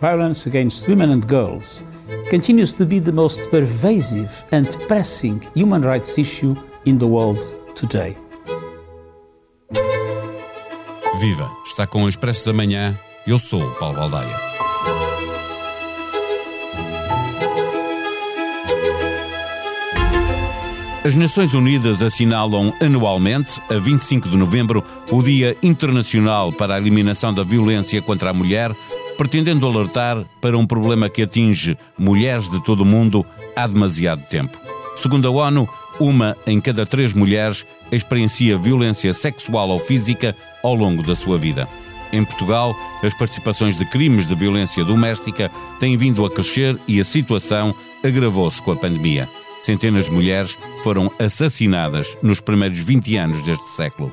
violence against women and girls continues to be the most pervasive and pressing human rights issue in the world today. Viva! Está com o Expresso da Manhã. Eu sou o Paulo Baldaia. As Nações Unidas assinalam anualmente, a 25 de novembro, o Dia Internacional para a Eliminação da Violência contra a Mulher, pretendendo alertar para um problema que atinge mulheres de todo o mundo há demasiado tempo. Segundo a ONU, uma em cada três mulheres experiencia violência sexual ou física ao longo da sua vida. Em Portugal, as participações de crimes de violência doméstica têm vindo a crescer e a situação agravou-se com a pandemia. Centenas de mulheres foram assassinadas nos primeiros 20 anos deste século.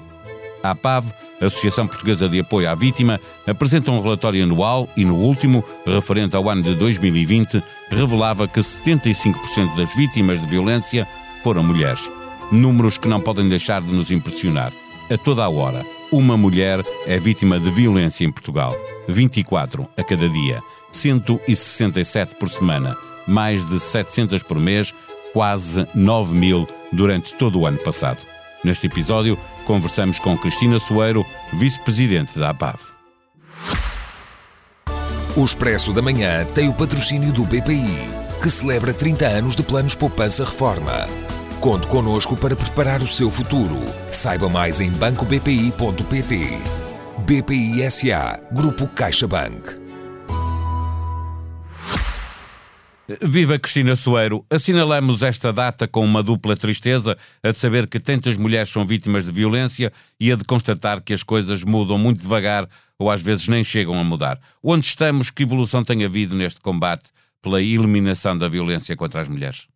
A APAV, Associação Portuguesa de Apoio à Vítima, apresenta um relatório anual e, no último, referente ao ano de 2020, revelava que 75% das vítimas de violência foram mulheres. Números que não podem deixar de nos impressionar. A toda a hora, uma mulher é vítima de violência em Portugal. 24 a cada dia, 167 por semana, mais de 700 por mês, quase 9 mil durante todo o ano passado. Neste episódio, conversamos com Cristina Soeiro, vice-presidente da APAV. O Expresso da Manhã tem o patrocínio do BPI, que celebra 30 anos de planos poupança reforma. Conte connosco para preparar o seu futuro. Saiba mais em bancobpi.pt. BPI SA, Grupo CaixaBank. Viva Cristina Soeiro! Assinalamos esta data com uma dupla tristeza, a de saber que tantas mulheres são vítimas de violência e a de constatar que as coisas mudam muito devagar ou às vezes nem chegam a mudar. Onde estamos? Que evolução tem havido neste combate pela eliminação da violência contra as mulheres?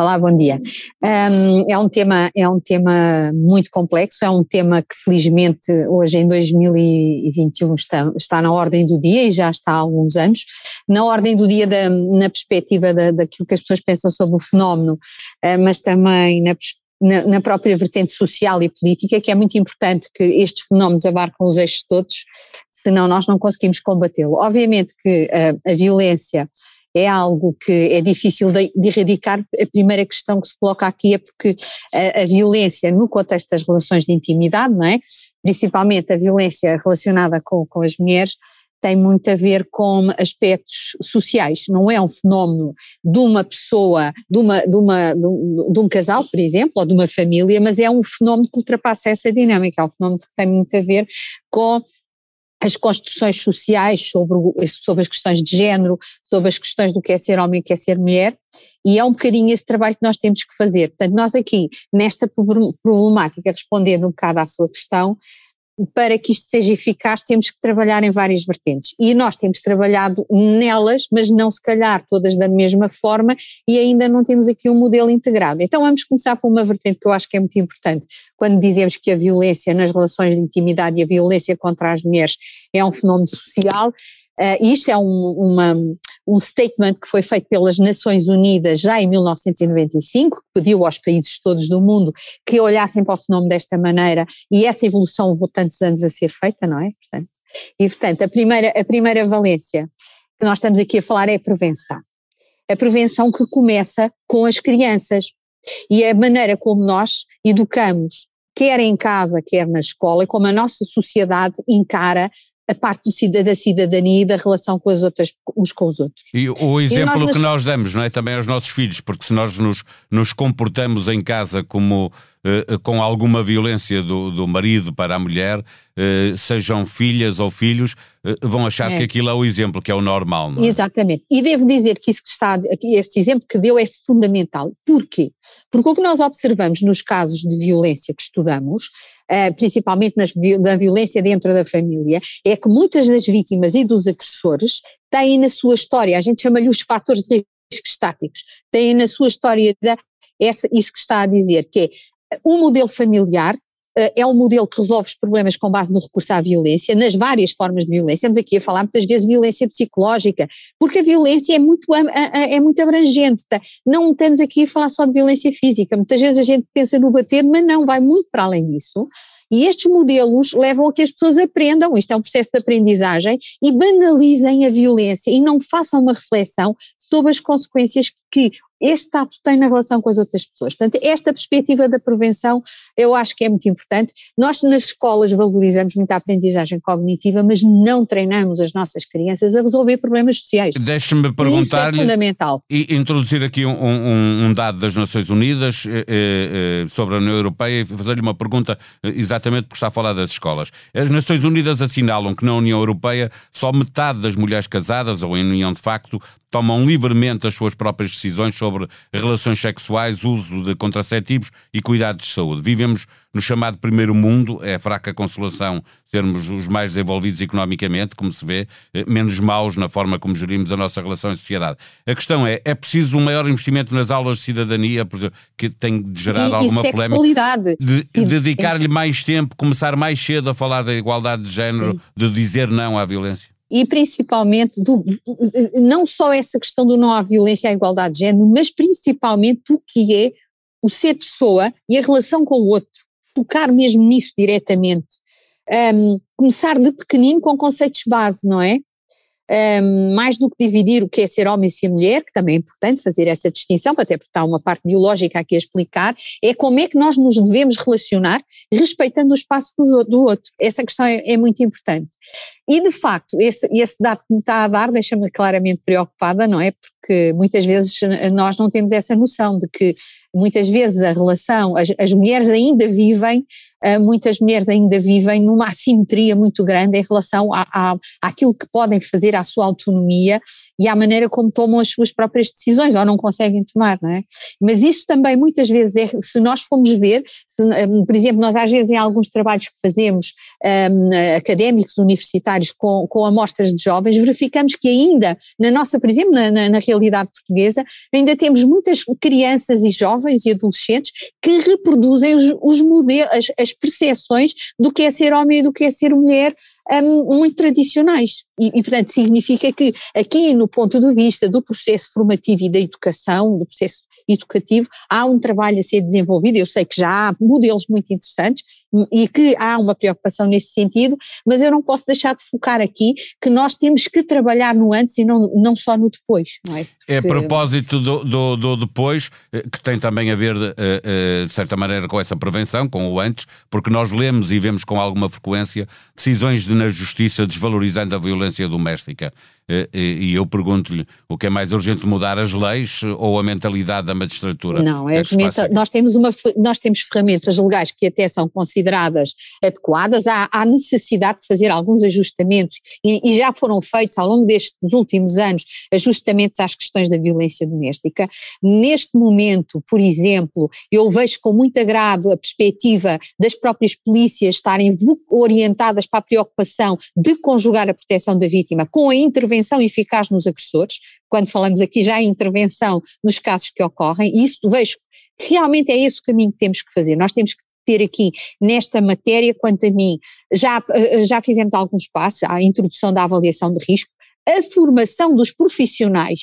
Olá, bom dia. Um, é, um tema, é um tema muito complexo, é um tema que felizmente hoje em 2021 está, está na ordem do dia e já está há alguns anos, na ordem do dia da, na perspectiva da, daquilo que as pessoas pensam sobre o fenómeno, uh, mas também na, na, na, própria vertente social e política, que é muito importante que estes fenómenos abarcam os eixos todos, senão nós não conseguimos combatê-lo. Obviamente que uh, a violência é algo que é difícil de, de, erradicar. A primeira questão que se coloca aqui é porque a, a, violência no contexto das relações de intimidade, não é? principalmente a violência relacionada com, com as mulheres, tem muito a ver com aspectos sociais, não é um fenómeno de uma pessoa, de, uma, de, uma, de, um, casal, por exemplo, ou de uma família, mas é um fenómeno que ultrapassa essa dinâmica, é um fenómeno que tem muito a ver com as construções sociais sobre, sobre as questões de género, sobre as questões do que é ser homem e o que é ser mulher, e é um bocadinho esse trabalho que nós temos que fazer. Portanto, nós aqui, nesta problemática, respondendo um bocado à sua questão, para que isto seja eficaz temos que trabalhar em várias vertentes e nós temos trabalhado nelas, mas não se calhar todas da mesma forma e ainda não temos aqui um modelo integrado. Então vamos começar por uma vertente que eu acho que é muito importante, quando dizemos que a violência nas relações de intimidade e a violência contra as mulheres é um fenómeno social, Uh, isto é um, uma, um statement que foi feito pelas Nações Unidas já em 1995, que pediu aos países todos do mundo que olhassem para o fenómeno desta maneira e essa evolução levou tantos anos a ser feita, não é? Portanto, e portanto, a primeira, a primeira valência que nós estamos aqui a falar é a prevenção. A prevenção que começa com as crianças e a maneira como nós educamos, quer em casa, quer na escola, como a nossa sociedade encara a parte do, da cidadania e da relação com as outras, uns com os outros. E o exemplo e nós, que nós damos, não é? Também aos nossos filhos, porque se nós nos, nos comportamos em casa como uh, com alguma violência do, do marido para a mulher, uh, sejam filhas ou filhos, vão achar é. que aquilo é o exemplo, que é o normal, não é? Exatamente. E devo dizer que isso que está, esse exemplo que deu é fundamental. Porquê? Porque o que nós observamos nos casos de violência que estudamos, uh, principalmente nas, da violência dentro da família, é que muitas das vítimas e dos agressores têm na sua história, a gente chama-lhe os fatores de risco estáticos, têm na sua história da, essa, isso que está a dizer, que é o modelo familiar, eh, é um modelo que resolve os problemas com base no recurso à violência, nas várias formas de violência. Estamos aqui a falar muitas vezes de violência psicológica, porque a violência é muito, é muito abrangente. Tá? Não estamos aqui a falar só de violência física. Muitas vezes a gente pensa no bater, mas não, vai muito para além disso. E estes modelos levam a que as pessoas aprendam, isto é um processo de aprendizagem, e banalizem a violência e não façam uma reflexão sobre as consequências que este ato tem na relação com as outras pessoas. Portanto, esta perspectiva da prevenção eu acho que é muito importante. Nós nas escolas valorizamos muito a aprendizagem cognitiva, mas não treinamos as nossas crianças a resolver problemas sociais. Deixe-me perguntar-lhe. É fundamental. E introduzir aqui um, um, um, dado das Nações Unidas eh, eh, sobre a União Europeia e fazer-lhe uma pergunta eh, exatamente porque está a falar das escolas. As Nações Unidas assinalam que na União Europeia só metade das mulheres casadas ou em união de facto tomam livremente as suas próprias decisões sobre relações sexuais, uso de contraceptivos e cuidados de saúde. Vivemos no chamado primeiro mundo, é fraca consolação sermos os mais desenvolvidos economicamente, como se vê, eh, menos maus na forma como gerimos a nossa relação em sociedade. A questão é, é preciso um maior investimento nas aulas de cidadania, que tem gerado e, alguma e polémica, de, dedicar-lhe mais tempo, começar mais cedo a falar da igualdade de género, Sim. de dizer não à violência? E principalmente do, não só essa questão do não à violência e à igualdade de género, mas principalmente o que é o ser pessoa e a relação com o outro, focar mesmo nisso diretamente. Um, começar de pequenino com conceitos base, não é? Um, mais do que dividir o que é ser homem e ser mulher, que também é importante fazer essa distinção, até porque está uma parte biológica aqui a explicar, é como é que nós nos devemos relacionar respeitando o espaço do, do outro. Essa questão é, é, muito importante. E, de facto, esse, esse dado que me está a dar deixa-me claramente preocupada, não é? Porque muitas vezes nós não temos essa noção de que muitas vezes a relação, as, as mulheres ainda vivem muitas mulheres ainda vivem numa assimetria muito grande em relação a, a, àquilo que podem fazer à sua autonomia e à maneira como tomam as suas próprias decisões ou não conseguem tomar, não é? Mas isso também muitas vezes é, se nós formos ver, se, um, por exemplo, nós às vezes em alguns trabalhos que fazemos um, académicos, universitários com, com amostras de jovens, verificamos que ainda na nossa, por exemplo, na, na, na realidade portuguesa, ainda temos muitas crianças e jovens e adolescentes que reproduzem os, os modelos, as, as percepções do que é ser homem e do que é ser mulher um, muito tradicionais. E, e, portanto, significa que aqui, no ponto de vista do processo formativo e da educação, do processo educativo, há um trabalho a ser desenvolvido. Eu sei que já há modelos muito interessantes e que há uma preocupação nesse sentido, mas eu não posso deixar de focar aqui que nós temos que trabalhar no antes e não, não só no depois, não é? É a propósito do, do, do, depois, eh, que tem também a ver, eh, eh, de certa maneira, com essa prevenção, com o antes, porque nós lemos e vemos com alguma frequência decisões de, na justiça desvalorizando a violência doméstica. E eu pergunto-lhe, o que é mais urgente mudar as leis ou a mentalidade da magistratura? Não, é, é nós, temos uma, nós temos ferramentas legais que até são consideradas adequadas, há, há necessidade de fazer alguns ajustamentos e, e já foram feitos ao longo destes últimos anos ajustamentos às questões da violência doméstica. Neste momento, por exemplo, eu vejo com muito agrado a perspectiva das próprias polícias estarem orientadas para a preocupação de conjugar a proteção da vítima com a intervenção eficaz nos agressores, quando falamos aqui já em intervenção nos casos que ocorrem, e isso vejo realmente é esse o caminho que temos que fazer. Nós temos que ter aqui nesta matéria, quanto a mim, já, eh, já fizemos alguns passos, a introdução da avaliação de risco, a formação dos profissionais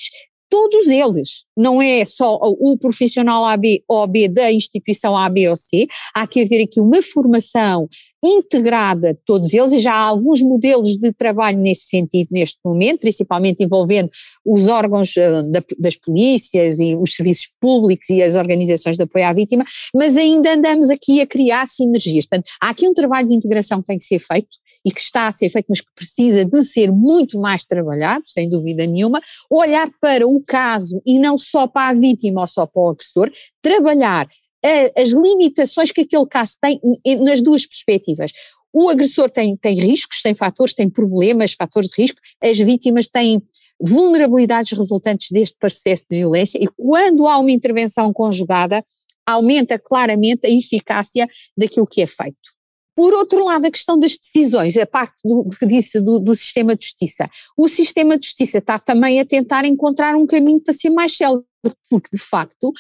todos eles, não é só o profissional AB ou B da instituição A, B ou C, há que haver aqui uma formação integrada de todos eles e já há alguns modelos de trabalho nesse sentido neste momento, principalmente envolvendo os órgãos eh, da, das polícias e os serviços públicos e as organizações de apoio à vítima, mas ainda andamos aqui a criar sinergias. Portanto, há aqui um trabalho de integração que tem que ser feito e que está a ser feito, mas que precisa de ser muito mais trabalhado, sem dúvida nenhuma, olhar para o caso e não só para a vítima ou só para o agressor, trabalhar a, as limitações que aquele caso tem nas duas perspectivas. O agressor tem, tem riscos, tem fatores, tem problemas, fatores de risco, as vítimas têm vulnerabilidades resultantes deste processo de violência e quando há uma intervenção conjugada, aumenta claramente a eficácia daquilo que é feito. Por outro lado, a questão das decisões, a parte do que disse do, do, sistema de justiça. O sistema de justiça está também a tentar encontrar um caminho para ser mais célebre, porque de facto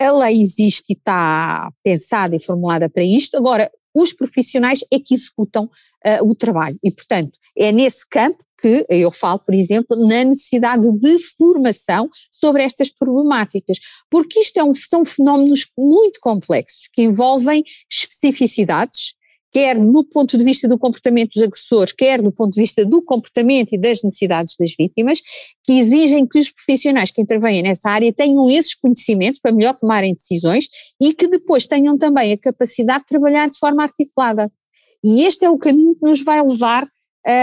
a lei existe e está pensada e formulada para isto, agora os profissionais é que executam uh, o trabalho e, portanto, é nesse campo que eu falo, por exemplo, na necessidade de formação sobre estas problemáticas, porque isto é um, são fenómenos muito complexos que envolvem especificidades quer no ponto de vista do comportamento dos agressores, quer do ponto de vista do comportamento e das necessidades das vítimas, que exigem que os profissionais que intervêm nessa área tenham esses conhecimentos para melhor tomarem decisões e que depois tenham também a capacidade de trabalhar de forma articulada. E este é o caminho que nos vai levar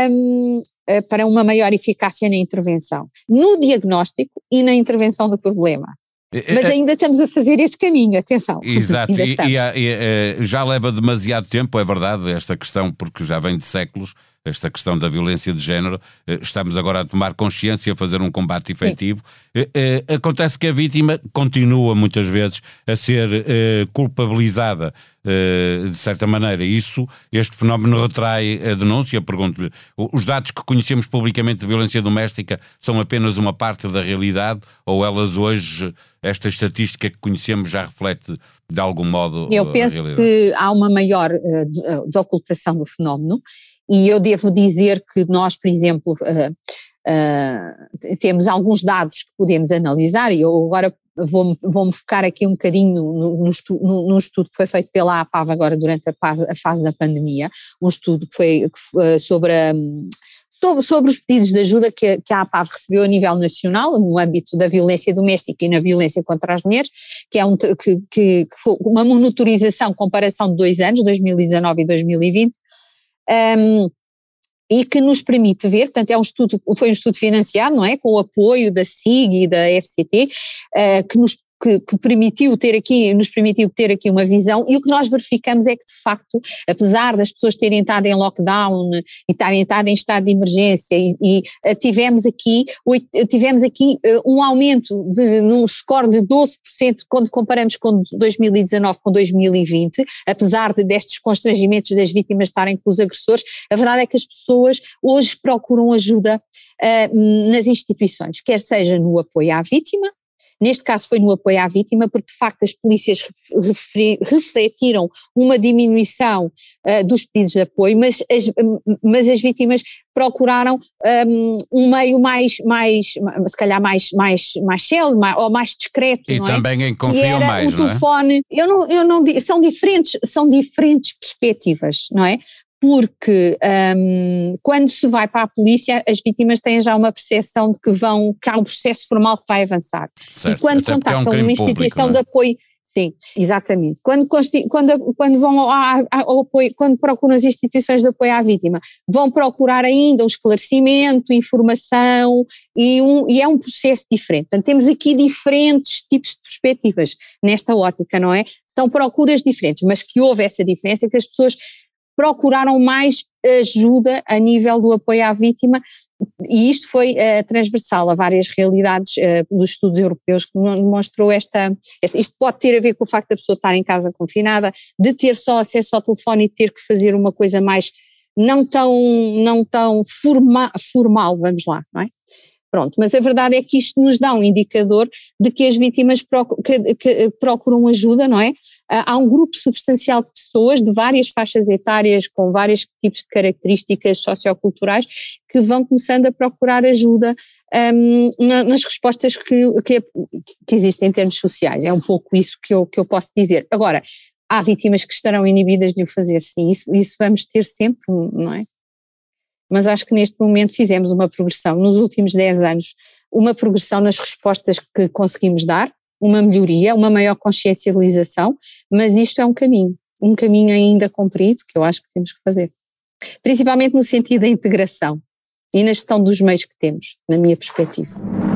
um, para uma maior eficácia na intervenção, no diagnóstico e na intervenção do problema. Mas ainda estamos a fazer esse caminho, atenção. Exato, e, e, e, eh, já leva demasiado tempo, é verdade, esta questão, porque já vem de séculos, esta questão da violência de género. Eh, estamos agora a tomar consciência, a fazer um combate efetivo. Sim. Eh, acontece que a vítima continua muitas vezes a ser culpabilizada de certa maneira. Isso, este fenómeno retrai a denúncia. Pergunto-lhe: os dados que conhecemos publicamente de violência doméstica são apenas uma parte da realidade ou elas hoje esta estatística que conhecemos já reflete de algum modo Eu penso que há uma maior desocultação do fenómeno e eu devo dizer que nós, por exemplo, uh, uh, temos alguns dados que podemos analisar e eu agora vou-me vou focar aqui um bocadinho no, no, estudo, no, no, estudo que foi feito pela APAV agora durante a fase, a fase da pandemia, um estudo que foi que, sobre a, sobre, sobre os pedidos de ajuda que, que a APAV recebeu a nível nacional, no âmbito da violência doméstica e na violência contra as mulheres, que é um, que, que, que uma monitorização, comparação de dois anos, 2019 e 2020, um, e que nos permite ver, portanto é um estudo, foi um estudo financiado, não é, com o apoio da SIG e da FCT, uh, eh, que nos que, que, permitiu ter aqui, nos permitiu ter aqui uma visão, e o que nós verificamos é que, de facto, apesar das pessoas terem estado em lockdown e terem estado em estado de emergência, e, e eh, tivemos aqui, tivemos aqui uh, um aumento de, num score de 12% quando comparamos com 2019 com 2020, apesar de destes constrangimentos das vítimas estarem com os agressores, a verdade é que as pessoas hoje procuram ajuda nas instituições, quer seja no apoio à vítima, Neste caso foi no apoio à vítima, porque de facto as polícias refletiram uma diminuição uh, dos pedidos de apoio, mas as, mas as vítimas procuraram um, um meio mais, mais, se calhar mais, mais, mais célebre, ou mais discreto. E é? também em confiam mais, o telefone, não é? eu não, eu não, são diferentes, são diferentes perspectivas, não é? Porque um, quando se vai para a polícia, as vítimas têm já uma percepção de que vão, que há um processo formal que vai avançar. Certo, e quando contactam é um uma instituição público, é? de apoio, sim, exatamente. Quando, quando, quando vão ao, ao, apoio, quando procuram as instituições de apoio à vítima, vão procurar ainda um esclarecimento, informação e, um, e é um processo diferente. Portanto, temos aqui diferentes tipos de perspectivas nesta ótica, não é? São procuras diferentes, mas que houve essa diferença que as pessoas procuraram mais ajuda a nível do apoio à vítima, e isto foi uh, transversal a várias realidades uh, dos estudos europeus que demonstrou esta, esta, Isto pode ter a ver com o facto da pessoa estar em casa confinada, de ter só acesso ao telefone e ter que fazer uma coisa mais não tão, não tão forma, formal, vamos lá, não é? Pronto, mas a verdade é que isto nos dá um indicador de que as vítimas que, que procuram ajuda, não é? Ah, há um grupo substancial de pessoas de várias faixas etárias, com vários tipos de características socioculturais, que vão começando a procurar ajuda um, nas respostas que, que, que, existem em termos sociais. É um pouco isso que eu, que eu posso dizer. Agora, há vítimas que estarão inibidas de o fazer, sim, isso, isso vamos ter sempre, não é? Mas acho que neste momento fizemos uma progressão, nos últimos 10 anos, uma progressão nas respostas que conseguimos dar, uma melhoria, uma maior consciencialização, mas isto é um caminho, um caminho ainda comprido que eu acho que temos que fazer. Principalmente no sentido da integração e na gestão dos meios que temos, na minha perspectiva.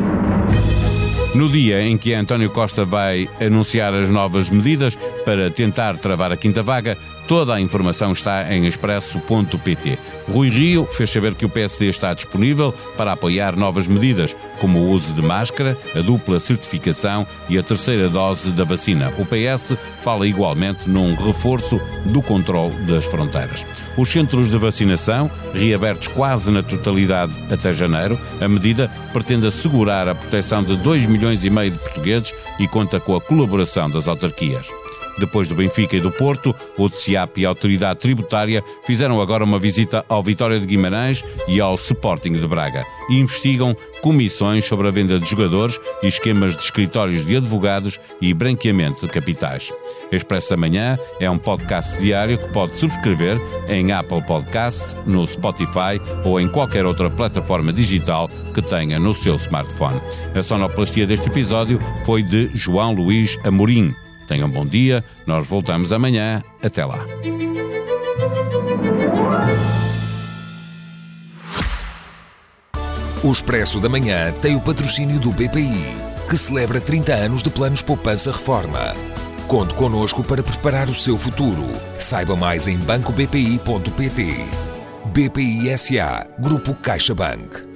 No dia em que António Costa vai anunciar as novas medidas para tentar travar a quinta vaga, toda a informação está em expresso.pt. Rui Rio fez saber que o PSD está disponível para apoiar novas medidas, como o uso de máscara, a dupla certificação e a terceira dose da vacina. O PS fala igualmente num reforço do controle das fronteiras. Os centros de vacinação, reabertos quase na totalidade até janeiro, a medida pretende assegurar a proteção de 2 milhões e meio de portugueses e conta com a colaboração das autarquias. Depois do Benfica e do Porto, o DCAP e a Autoridade Tributária fizeram agora uma visita ao Vitória de Guimarães e ao Sporting de Braga e investigam comissões sobre a venda de jogadores e esquemas de escritórios de advogados e branqueamento de capitais. Expresso da Manhã é um podcast diário que pode subscrever em Apple Podcast, no Spotify ou em qualquer outra plataforma digital que tenha no seu smartphone. A sonoplastia deste episódio foi de João Luís Amorim. Tenham um bom dia, nós voltamos amanhã. Até lá. O Expresso da Manhã tem o patrocínio do BPI, que celebra 30 anos de planos Poupança Reforma. Conte connosco para preparar o seu futuro. Saiba mais em bancobpi.pt. BPI SA, Grupo CaixaBank.